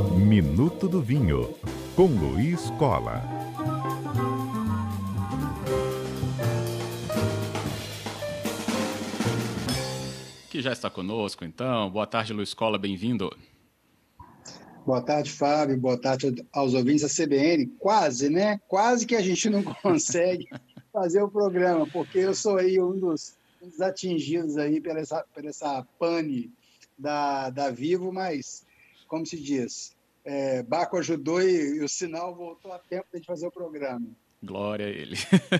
Minuto do Vinho, com Luiz Cola. Que já está conosco, então. Boa tarde, Luiz Cola, bem-vindo. Boa tarde, Fábio. Boa tarde aos ouvintes da CBN. Quase, né? Quase que a gente não consegue fazer o programa, porque eu sou aí um dos, um dos atingidos aí pela essa, pela essa pane da, da Vivo, mas, como se diz, é, Baco ajudou e, e, o sinal voltou a tempo de fazer o programa. Glória a ele.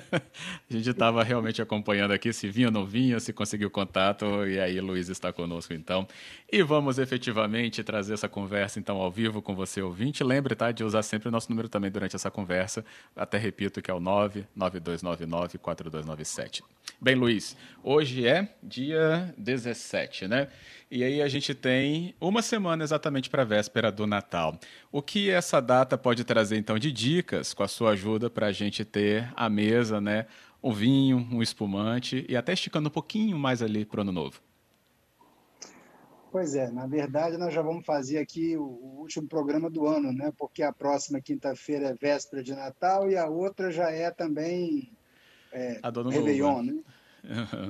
a gente estava realmente acompanhando aqui se vinha ou não vinha, se conseguiu contato, e aí Luiz está conosco então. E vamos efetivamente trazer essa conversa então ao vivo com você, ouvinte. Lembre, tá, de usar sempre o nosso número também durante essa conversa. Até repito que é o 992994297. Bem, Luiz, hoje é dia 17, né? E aí a gente tem uma semana exatamente para a véspera do Natal. O que essa data pode trazer então de dicas com a sua ajuda para a gente ter à mesa, né, um vinho, um espumante e até esticando um pouquinho mais ali para o ano novo? Pois é, na verdade nós já vamos fazer aqui o, último programa do ano, né? Porque a próxima quinta-feira é véspera de Natal e a outra já é também é, a Réveillon, né?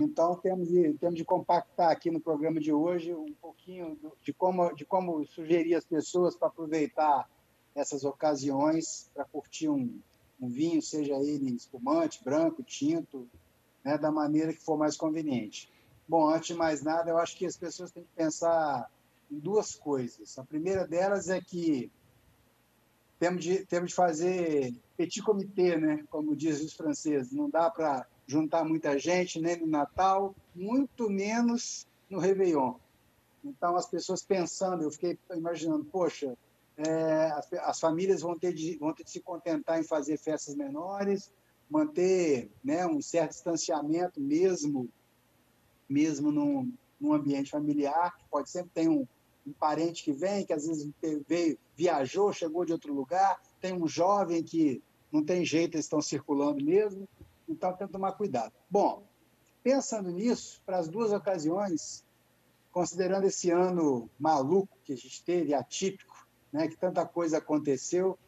Então, temos de, temos de compactar aqui no programa de hoje um pouquinho de como, de como sugerir as pessoas para aproveitar essas ocasiões para curtir um, um, vinho, seja ele espumante, branco, tinto, né, da maneira que for mais conveniente. Bom, antes de mais nada, eu acho que as pessoas têm que pensar em duas coisas. A primeira delas é que temos de, temos de fazer petit comité, né, como dizem os franceses. Não dá para juntar muita gente nem no Natal, muito menos no Réveillon. Então, as pessoas pensando, eu fiquei imaginando, poxa, é, as, as, famílias vão ter, de, vão ter de se contentar em fazer festas menores, manter né, um certo distanciamento mesmo, mesmo num, num ambiente familiar, que pode sempre ter um, um parente que vem, que às vezes veio, viajou, chegou de outro lugar, tem um jovem que não tem jeito, eles estão circulando mesmo. Então, tem que tomar cuidado. Bom, pensando nisso, para as duas ocasiões, considerando esse ano maluco que a gente teve, atípico, né, que tanta coisa aconteceu,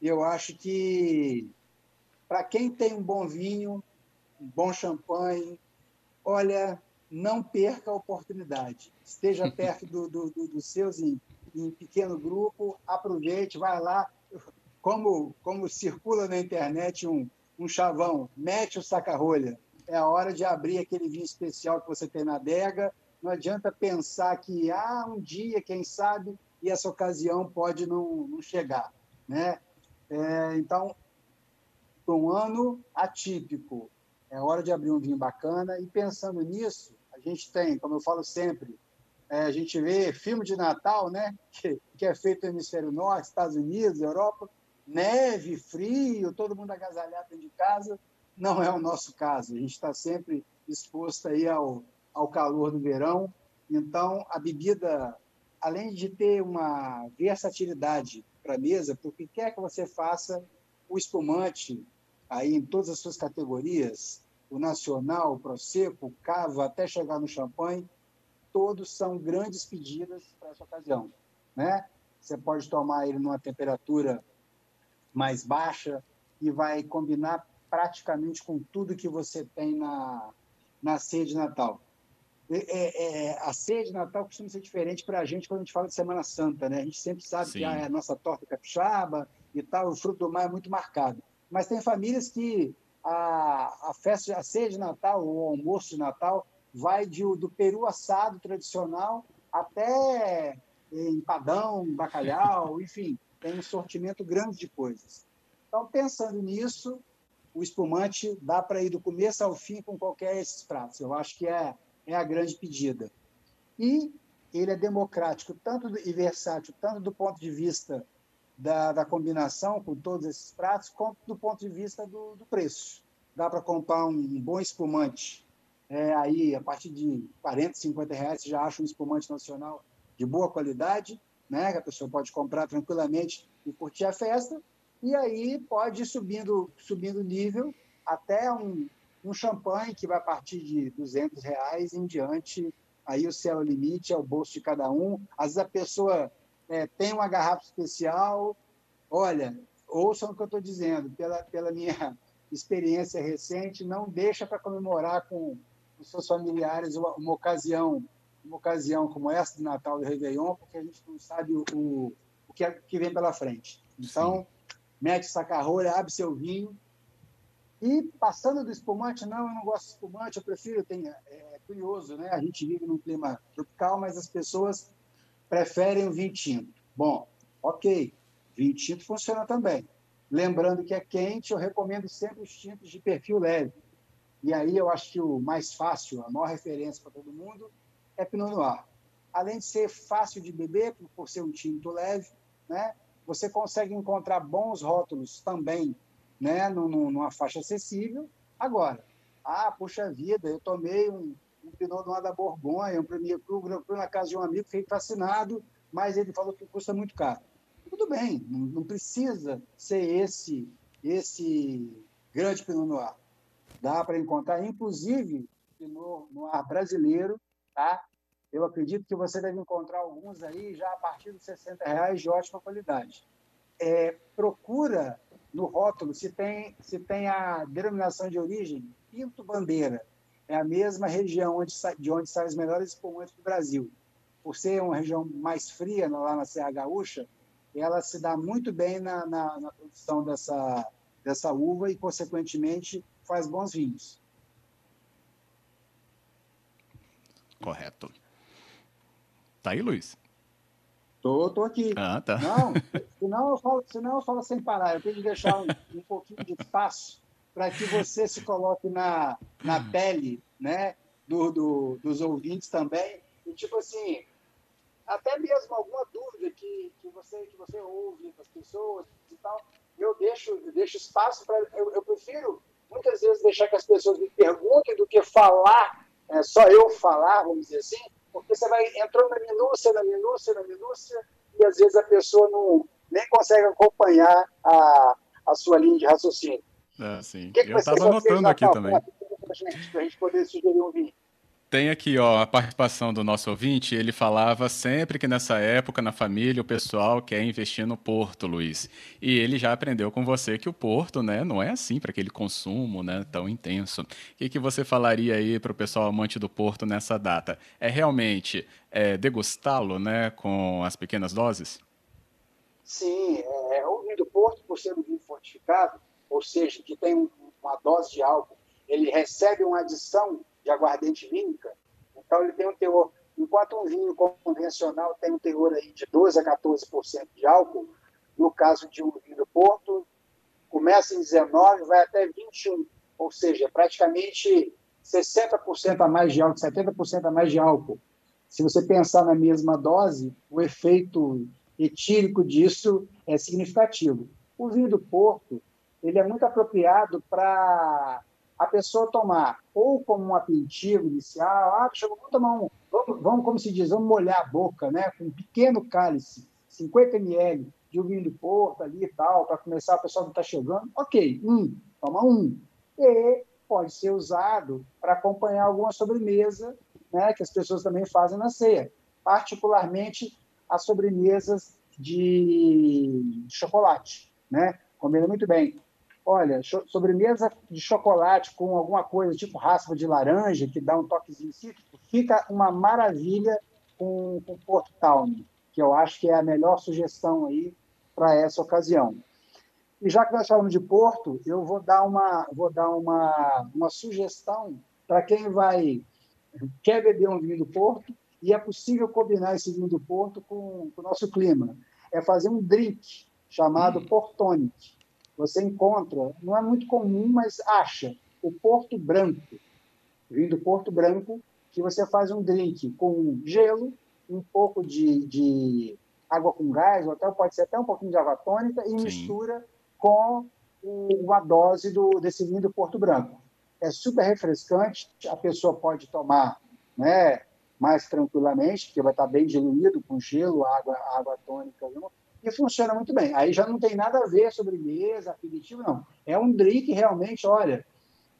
eu acho que para quem tem um bom vinho, um bom champanhe, olha, não perca a oportunidade. Esteja perto dos do, do, do seus em, em, pequeno grupo, aproveite, vai lá. Como, como circula na internet um, um chavão, mete o saca-rolha. É a hora de abrir aquele vinho especial que você tem na adega. Não adianta pensar que, ah, um dia, quem sabe, e essa ocasião pode não, não chegar. Né? É, então, um ano atípico, é hora de abrir um vinho bacana. E pensando nisso, a gente tem, como eu falo sempre, é, a gente vê filme de Natal, né, que, que é feito no Hemisfério Norte, Estados Unidos, Europa, neve, frio, todo mundo agasalhado dentro de casa. Não é o nosso caso. A gente está sempre exposto aí ao, ao calor do verão. Então, a bebida, além de ter uma versatilidade para a mesa, para o que quer que você faça, o espumante, aí em todas as suas categorias, o nacional, o prosecco, o cava, até chegar no champanhe, todos são grandes pedidas para essa ocasião. Né? Você pode tomar ele numa temperatura mais baixa e vai combinar praticamente com tudo que você tem na, na ceia de Natal. É, é, a ceia de Natal costuma ser diferente para a gente quando a gente fala de Semana Santa, né? A gente sempre sabe Sim. que é a nossa torta capixaba e tal, o fruto do mar é muito marcado. Mas tem famílias que a, a festa, a ceia de Natal, o almoço de Natal, vai de, do peru assado tradicional até empadão, bacalhau, enfim, tem um sortimento grande de coisas. Então, pensando nisso, o espumante dá para ir do começo ao fim com qualquer desses pratos. Eu acho que é, é a grande pedida. E ele é democrático tanto e versátil, tanto do ponto de vista da, da combinação com todos esses pratos, quanto do ponto de vista do, do preço. Dá para comprar um bom espumante é, aí a partir de 40, 50 reais, você já acha um espumante nacional de boa qualidade né? Que a pessoa pode comprar tranquilamente e curtir a festa. E aí pode ir subindo, subindo nível até um, um champanhe que vai partir de 200 reais em diante. Aí o céu é o limite, é o bolso de cada um. Às vezes a pessoa é, tem uma garrafa especial. Olha, ouçam o que eu estou dizendo, pela, pela minha experiência recente, não deixa para comemorar com os seus familiares uma, uma, ocasião uma ocasião como essa de Natal do Réveillon, porque a gente não sabe o, o, o que, é, que vem pela frente. Então, Sim. mete saca-rolha, abre seu vinho, e passando do espumante, não, eu não gosto de espumante, eu prefiro, tem, é, é curioso, né? A gente vive num clima tropical, mas as pessoas preferem o vinho tinto. Bom, ok, vinho tinto funciona também. Lembrando que é quente, eu recomendo sempre os tintos de perfil leve. E aí eu acho que o mais fácil, a maior referência para todo mundo, é Pinot Noir. Além de ser fácil de beber, por ser um tinto leve, né, você consegue encontrar bons rótulos também né, numa faixa acessível. Agora, ah, puxa vida, eu tomei um, um Pinot Noir da Borgonha, um Premier Cru, Grand Cru na casa de um amigo, fiquei fascinado, mas ele falou que custa muito caro. Tudo bem, não, não precisa ser esse esse grande Pinot Noir. Dá para encontrar, inclusive, Pinot Noir brasileiro, tá? Eu acredito que você deve encontrar alguns aí já a partir de 60 reais de ótima qualidade. É, procura no rótulo se tem, se tem a denominação de origem Pinto Bandeira é a mesma região onde, de onde saem os melhores espumantes do Brasil. Por ser uma região mais fria, lá na Serra Gaúcha, ela se dá muito bem na, na, na produção dessa, dessa uva e, consequentemente, faz bons vinhos. Correto. Tá aí, Luiz? Tô, tô aqui. Ah, tá. Não, senão eu falo, senão eu falo sem parar. Eu tenho que deixar um, um pouquinho de espaço para que você se coloque na, na pele né, do, do, dos ouvintes também. E, tipo assim, até mesmo alguma dúvida que, que, você, que você ouve das pessoas e tal, eu deixo, eu deixo espaço para. Eu, eu, prefiro muitas vezes deixar que as pessoas me perguntem do que falar, é, só eu falar, vamos dizer assim, porque você vai entrando na minúcia, na minúcia, na minúcia, e às vezes a pessoa não, nem consegue acompanhar a, a sua linha de raciocínio. É, sim. Que que eu estava anotando aqui também. Para a gente poder sugerir um vinho. Tem aqui ó, a participação do nosso ouvinte. Ele falava sempre que nessa época, na família, o pessoal quer investir no porto, Luiz. E ele já aprendeu com você que o porto né, não é assim para aquele consumo né, tão intenso. O que, que você falaria aí para o pessoal amante do porto nessa data? É realmente é, degustá-lo né, com as pequenas doses? Sim, é, o vinho do porto, por ser um vinho fortificado, ou seja, que tem uma dose de álcool, ele recebe uma adição de aguardente vínica, então ele tem um teor, enquanto um vinho convencional tem um teor aí de 12 a 14% de álcool, no caso de um vinho do Porto, começa em 19, vai até 21, ou seja, praticamente 60% a mais de álcool, 70% a mais de álcool. Se você pensar na mesma dose, o efeito etílico disso é significativo. O vinho do Porto, ele é muito apropriado para a pessoa tomar ou como um aperitivo inicial, ah, chegou, vamos tomar um, vamos, vamos, como se diz, vamos molhar a boca, né, com um pequeno cálice, 50 ml de um vinho do Porto ali e tal, para começar, a pessoa não está chegando, ok, um, toma um. E pode ser usado para acompanhar alguma sobremesa, né, que as pessoas também fazem na ceia, particularmente as sobremesas de chocolate, né? Combina muito bem. Olha, sobremesa de chocolate com alguma coisa tipo raspa de laranja, que dá um toquezinho cítrico, fica uma maravilha com, com Porto Town, que eu acho que é a melhor sugestão aí para essa ocasião. E já que nós falamos de Porto, eu vou dar uma, vou dar uma, uma sugestão para quem vai quer beber um vinho do Porto e é possível combinar esse vinho do Porto com, com o nosso clima. É fazer um drink chamado Portonic você encontra, não é muito comum, mas acha, o Porto Branco, vindo do Porto Branco, que você faz um drink com gelo, um pouco de, de água com gás, ou até pode ser até um pouquinho de água tônica, e Sim. mistura com uma dose do, desse vinho do Porto Branco. É super refrescante, a pessoa pode tomar né, mais tranquilamente, porque vai estar bem diluído com gelo, água, água tônica e funciona muito bem. Aí já não tem nada a ver sobre mesa, aperitivo, não. É um drink realmente, olha,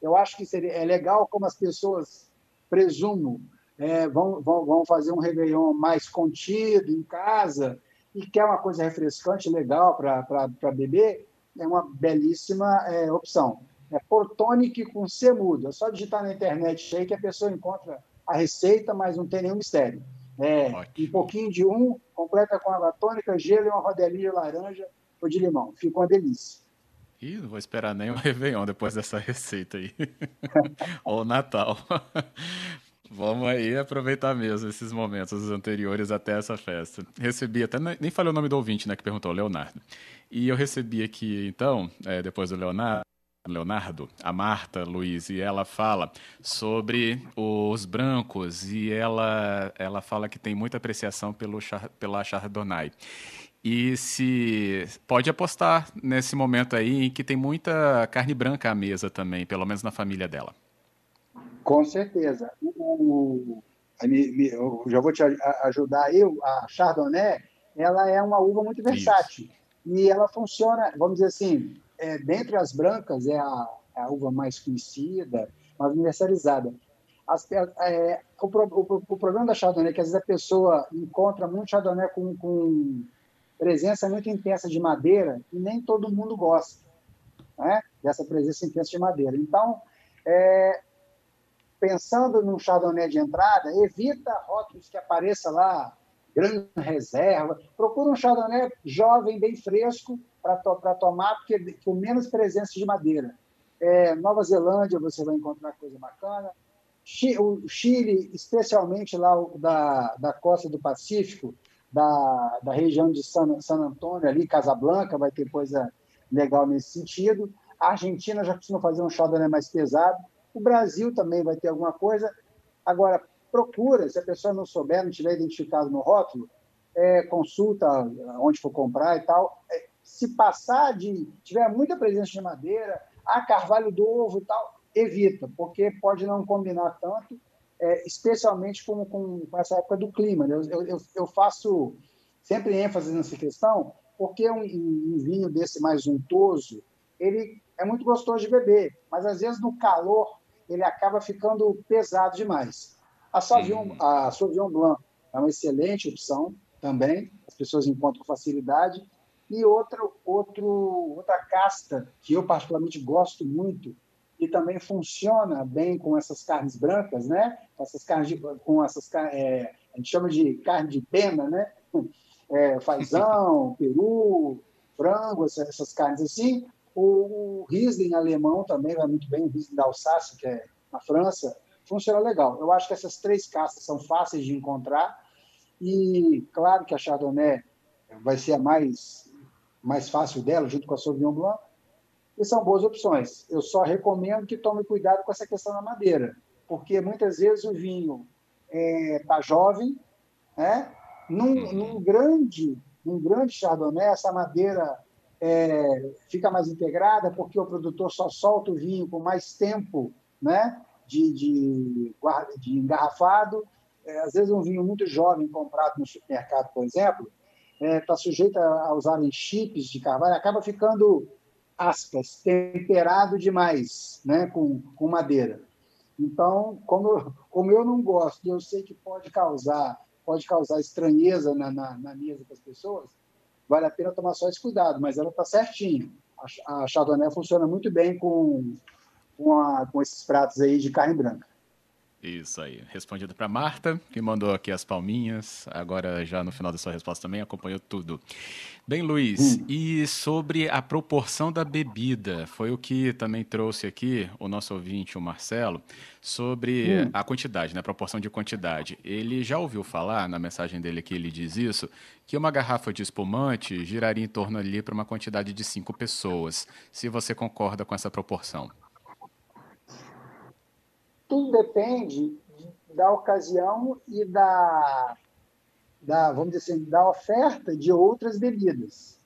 eu acho que seria, é legal como as pessoas, presumo, é, vão, vão, vão fazer um Réveillon mais contido em casa, e quer uma coisa refrescante, legal para beber, é uma belíssima é, opção. É Portonic com C mudo. É só digitar na internet aí que a pessoa encontra a receita, mas não tem nenhum mistério. É, um pouquinho de um, completa com água tônica, gelo e uma rodelinha de laranja ou de limão. Fica uma delícia. Ih, não vou esperar nem o Réveillon depois dessa receita aí. ou Natal. Vamos aí aproveitar mesmo esses momentos anteriores até essa festa. Recebi até, nem falei o nome do ouvinte, né, que perguntou, Leonardo. E eu recebi aqui, então, é, depois do Leonardo, Leonardo, a Marta Luiz, e ela fala sobre os brancos e ela, ela fala que tem muita apreciação pelo, pela Chardonnay. E se pode apostar nesse momento aí em que tem muita carne branca à mesa também, pelo menos na família dela. Com certeza. O, eu já vou te ajudar eu. A Chardonnay, ela é uma uva muito versátil. Isso. E ela funciona, vamos dizer assim, é, dentre as brancas, é a, é a uva mais conhecida, mais universalizada. As, é, o, o, o, problema da Chardonnay é que às vezes a pessoa encontra muito Chardonnay com, com presença muito intensa de madeira e nem todo mundo gosta né, dessa presença intensa de madeira. Então, é, pensando num Chardonnay de entrada, evita rótulos que apareça lá, grande reserva. Procura um Chardonnay jovem, bem fresco, para to tomar, porque com menos presença de madeira. É, Nova Zelândia você vai encontrar coisa bacana. O Chile, especialmente lá da, da costa do Pacífico, da, da região de San, San Antônio, ali, Casablanca, vai ter coisa legal nesse sentido. A Argentina já costuma fazer um Chardonnay mais pesado. O Brasil também vai ter alguma coisa. Agora, procura, se a pessoa não souber, não tiver identificado no rótulo, é, consulta onde for comprar e tal. É, se passar de. tiver muita presença de madeira, a carvalho do ovo e tal, evita, porque pode não combinar tanto, é, especialmente com, com, com, essa época do clima. Né? Eu, eu, eu, faço sempre ênfase nessa questão, porque um, um vinho desse mais untoso, ele é muito gostoso de beber, mas às vezes no calor ele acaba ficando pesado demais. A Sauvignon, a Sauvignon Blanc é uma excelente opção também, as pessoas encontram facilidade. E outra, outro, outra casta que eu particularmente gosto muito e também funciona bem com essas carnes brancas, né? Com essas carnes, de, com essas é, a gente chama de carne de pena, né? É, fazão, peru, frango, essas, essas carnes assim. O, Riesling alemão também vai muito bem, o Riesling da Alsácia, que é na França, funciona legal. Eu acho que essas três castas são fáceis de encontrar e claro que a Chardonnay vai ser a mais, mais fácil dela, junto com a Sauvignon Blanc, e são boas opções. Eu só recomendo que tome cuidado com essa questão da madeira, porque muitas vezes o vinho está é, tá jovem, né? num, num, grande, num grande Chardonnay, essa madeira é, fica mais integrada porque o produtor só solta o vinho com mais tempo né, de, de, de engarrafado. É, às vezes, um vinho muito jovem comprado no supermercado, por exemplo, está é, tá sujeito a, usarem chips de carvalho, acaba ficando, aspas, temperado demais né, com, com madeira. Então, como, como eu não gosto, eu sei que pode causar pode causar estranheza na, na, na mesa das pessoas, vale a pena tomar só esse cuidado, mas ela está certinha. A, a Chardonnay funciona muito bem com, com, a, com esses pratos aí de carne branca. Isso aí. Respondido para Marta, que mandou aqui as palminhas. Agora, já no final da sua resposta também, acompanhou tudo. Bem, Luiz, hum. e sobre a proporção da bebida? Foi o que também trouxe aqui o nosso ouvinte, o Marcelo, sobre hum. a quantidade, né? A proporção de quantidade. Ele já ouviu falar, na mensagem dele que ele diz isso, que uma garrafa de espumante giraria em torno ali para uma quantidade de cinco pessoas. Se você concorda com essa proporção tudo depende da ocasião e da, da vamos dizer assim, da oferta de outras bebidas.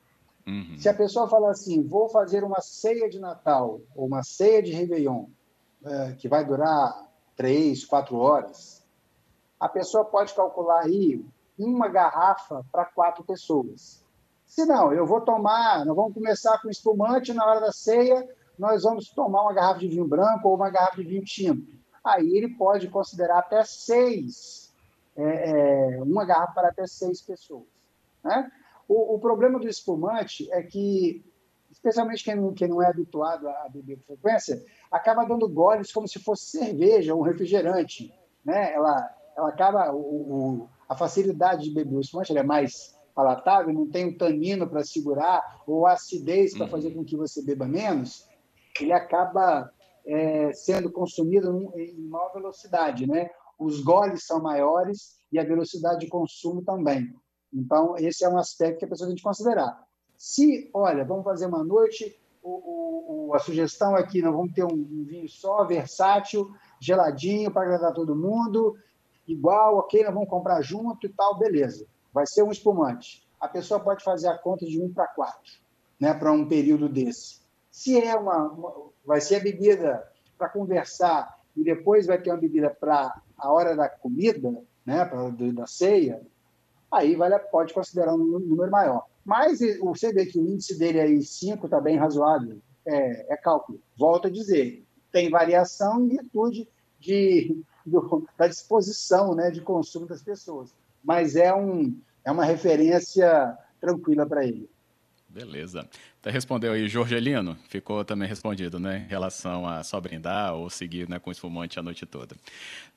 Uhum. Se a pessoa fala assim, vou fazer uma ceia de Natal ou uma ceia de Réveillon, é, que vai durar três, quatro horas, a pessoa pode calcular aí uma garrafa para quatro pessoas. Se não, eu vou tomar, nós vamos começar com espumante na hora da ceia, nós vamos tomar uma garrafa de vinho branco ou uma garrafa de vinho tinto aí ele pode considerar até seis, é, é, uma garrafa para até seis pessoas. Né? O, o, problema do espumante é que, especialmente quem não, quem não é habituado a beber com frequência, acaba dando goles como se fosse cerveja, um refrigerante. Né? Ela, ela acaba. O, o, a facilidade de beber o espumante é mais palatável, não tem o tanino para segurar, ou a acidez para uhum. fazer com que você beba menos, ele acaba é, sendo consumido em maior velocidade. Né? Os goles são maiores e a velocidade de consumo também. Então, esse é um aspecto que a pessoa tem que considerar. Se, olha, vamos fazer uma noite, o, o, a sugestão é que nós vamos ter um, um vinho só, versátil, geladinho, para agradar todo mundo, igual, ok, nós vamos comprar junto e tal, beleza. Vai ser um espumante. A pessoa pode fazer a conta de um para quatro, né, para um período desse. Se é uma, uma vai ser a bebida para conversar e depois vai ter uma bebida para a hora da comida, né, pra, da ceia, aí vale, pode considerar um número maior. Mas você vê que o índice dele aí, 5, está bem razoável, é, é, cálculo. Volto a dizer, tem variação em virtude de, do, da disposição né, de consumo das pessoas. Mas é, um, é uma referência tranquila para ele. Beleza. Até respondeu aí, Jorgelino, ficou também respondido, né, em relação a só brindar ou seguir né, com espumante a noite toda.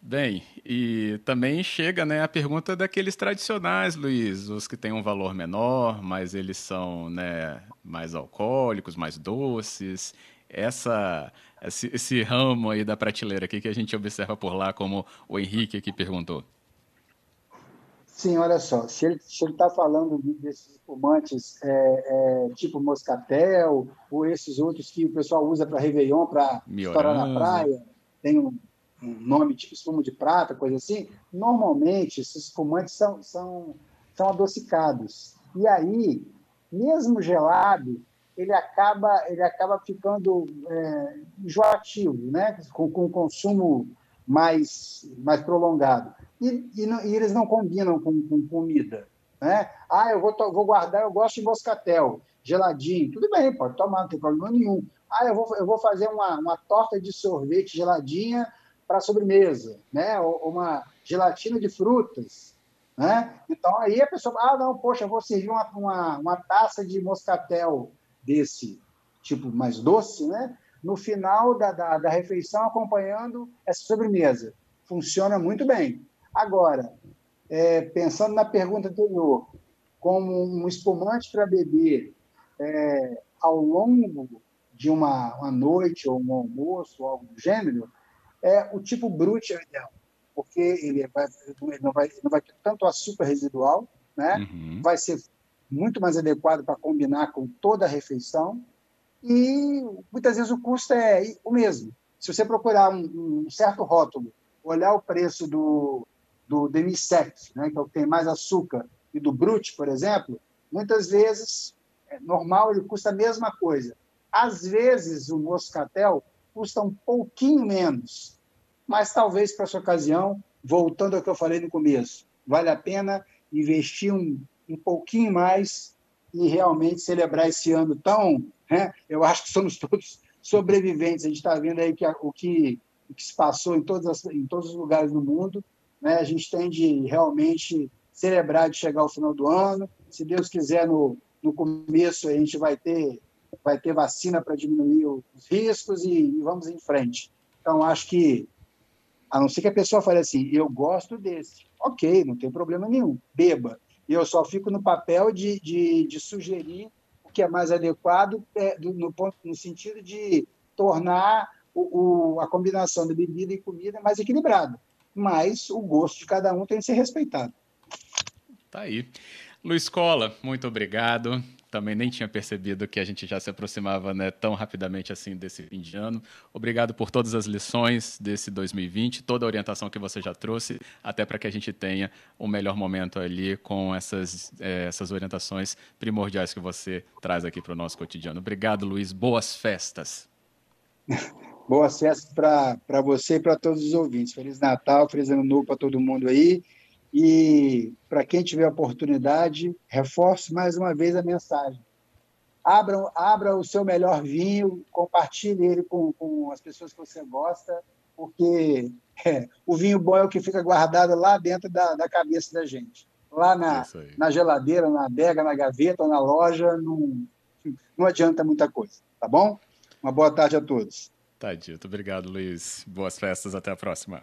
Bem, e também chega né, a pergunta daqueles tradicionais, Luiz, os que têm um valor menor, mas eles são né, mais alcoólicos, mais doces. Essa, esse, esse ramo aí da prateleira aqui que a gente observa por lá, como o Henrique aqui perguntou. Sim, olha só, se ele está falando desses espumantes é, é, tipo moscatel, ou esses outros que o pessoal usa para Réveillon, para estourar na praia, tem um, um, nome tipo espuma de prata, coisa assim, normalmente esses espumantes são, são, são adocicados. E aí, mesmo gelado, ele acaba, ele acaba ficando é, enjoativo, né? com, com consumo mais, mais prolongado e, e, não, e eles não combinam com, com, comida. Né? Ah, eu vou, vou guardar, eu gosto de moscatel, geladinho. Tudo bem, pode tomar, não tem problema nenhum. Ah, eu vou, eu vou fazer uma, uma torta de sorvete geladinha para sobremesa, né? Ou, uma gelatina de frutas. Né? Então aí a pessoa, ah, não, poxa, eu vou servir uma, uma, uma taça de moscatel desse tipo mais doce, né? No final da, da, da refeição, acompanhando essa sobremesa. Funciona muito bem. Agora, é, pensando na pergunta anterior, como um espumante para beber é, ao longo de uma, uma, noite ou um almoço, ou algo do gênero, é o tipo brute é o ideal, porque ele, vai, ele não, vai, não vai ter tanto açúcar residual, né? Uhum. vai ser muito mais adequado para combinar com toda a refeição e muitas vezes o custo é o mesmo. Se você procurar um, um certo rótulo, olhar o preço do, do demi-sec, né, que é o que tem mais açúcar, e do brute, por exemplo, muitas vezes é normal, ele custa a mesma coisa. Às vezes, o moscatel custa um pouquinho menos, mas talvez para essa ocasião, voltando ao que eu falei no começo, vale a pena investir um, um pouquinho mais e realmente celebrar esse ano tão. Né, eu acho que somos todos sobreviventes. A gente está vendo aí que a, o, que, o que se passou em, todas as, em todos os lugares do mundo né? A gente tem de realmente celebrar de chegar ao final do ano. Se Deus quiser, no, no começo a gente vai ter, vai ter vacina para diminuir os riscos e, e, vamos em frente. Então, acho que, a não ser que a pessoa fale assim, eu gosto desse. Ok, não tem problema nenhum, beba. E eu só fico no papel de, de, de sugerir que é mais adequado é, do, no, ponto, no sentido de tornar o, o, a combinação de bebida e comida mais equilibrada mas o gosto de cada um tem que ser respeitado. Tá aí. Luiz Cola, muito obrigado. Também nem tinha percebido que a gente já se aproximava né, tão rapidamente assim desse fim de ano. Obrigado por todas as lições desse 2020, toda a orientação que você já trouxe, até para que a gente tenha um melhor momento ali com essas, é, essas orientações primordiais que você traz aqui para o nosso cotidiano. Obrigado, Luiz. Boas festas. Boas festas para você e para todos os ouvintes. Feliz Natal, feliz Ano Novo para todo mundo aí. E para quem tiver oportunidade, reforço mais uma vez a mensagem. Abra, abra o seu melhor vinho, compartilhe ele com, com as pessoas que você gosta, porque é, o vinho bom é o que fica guardado lá dentro da, da cabeça da gente. lá na, na geladeira, na adega, na gaveta, na loja, não, não adianta muita coisa, tá bom? Uma boa tarde a todos. Tá dito. Obrigado, Luiz. Boas festas. Até a próxima.